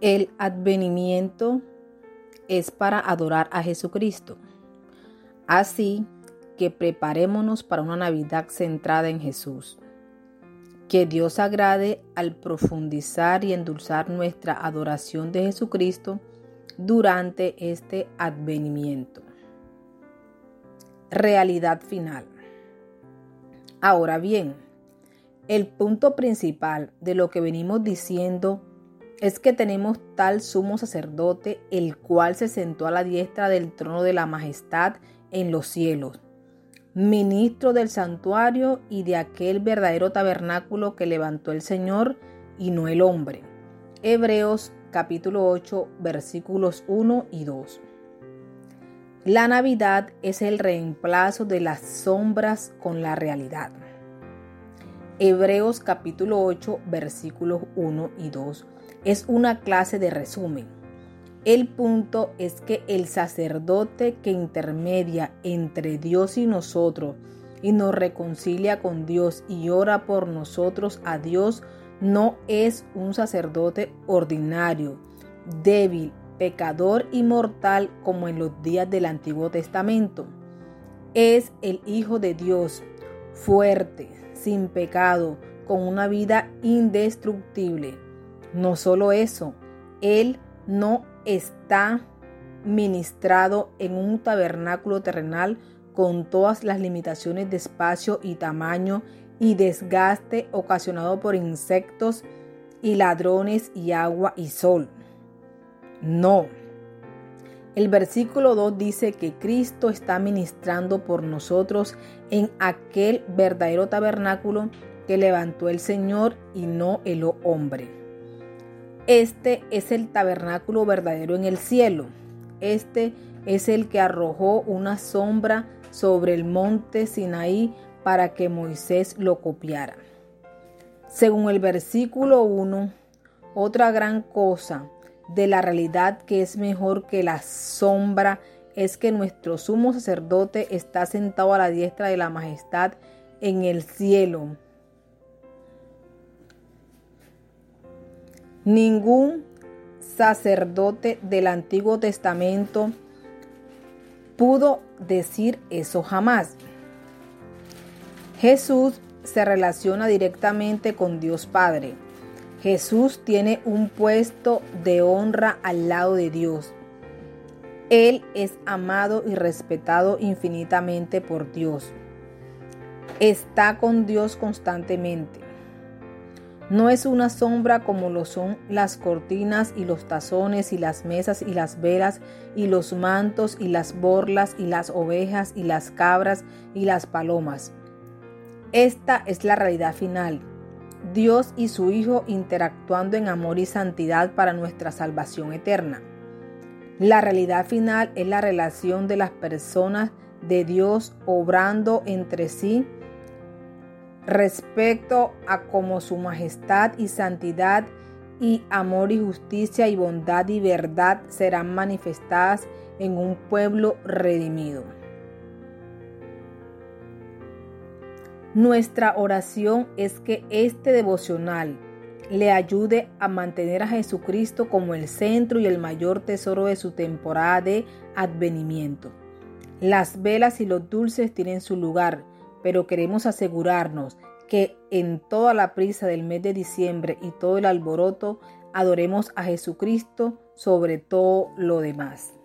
El advenimiento es para adorar a Jesucristo. Así que preparémonos para una Navidad centrada en Jesús. Que Dios agrade al profundizar y endulzar nuestra adoración de Jesucristo durante este advenimiento. Realidad final. Ahora bien, el punto principal de lo que venimos diciendo es que tenemos tal sumo sacerdote, el cual se sentó a la diestra del trono de la majestad en los cielos, ministro del santuario y de aquel verdadero tabernáculo que levantó el Señor y no el hombre. Hebreos capítulo 8 versículos 1 y 2. La Navidad es el reemplazo de las sombras con la realidad. Hebreos capítulo 8 versículos 1 y 2 es una clase de resumen. El punto es que el sacerdote que intermedia entre Dios y nosotros y nos reconcilia con Dios y ora por nosotros a Dios no es un sacerdote ordinario, débil, pecador y mortal como en los días del Antiguo Testamento. Es el Hijo de Dios, fuerte, sin pecado, con una vida indestructible no solo eso, Él no está ministrado en un tabernáculo terrenal con todas las limitaciones de espacio y tamaño y desgaste ocasionado por insectos y ladrones y agua y sol. No. El versículo 2 dice que Cristo está ministrando por nosotros en aquel verdadero tabernáculo que levantó el Señor y no el hombre. Este es el tabernáculo verdadero en el cielo. Este es el que arrojó una sombra sobre el monte Sinaí para que Moisés lo copiara. Según el versículo 1, otra gran cosa de la realidad que es mejor que la sombra es que nuestro sumo sacerdote está sentado a la diestra de la majestad en el cielo Ningún sacerdote del Antiguo Testamento pudo decir eso jamás. Jesús se relaciona directamente con Dios Padre. Jesús tiene un puesto de honra al lado de Dios. Él es amado y respetado infinitamente por Dios. Está con Dios constantemente. No es una sombra como lo son las cortinas y los tazones y las mesas y las velas y los mantos y las borlas y las ovejas y las cabras y las palomas. Esta es la realidad final. Dios y su Hijo interactuando en amor y santidad para nuestra salvación eterna. La realidad final es la relación de las personas de Dios obrando entre sí respecto a cómo su majestad y santidad y amor y justicia y bondad y verdad serán manifestadas en un pueblo redimido. Nuestra oración es que este devocional le ayude a mantener a Jesucristo como el centro y el mayor tesoro de su temporada de advenimiento. Las velas y los dulces tienen su lugar, pero queremos asegurarnos que en toda la prisa del mes de diciembre y todo el alboroto adoremos a Jesucristo sobre todo lo demás.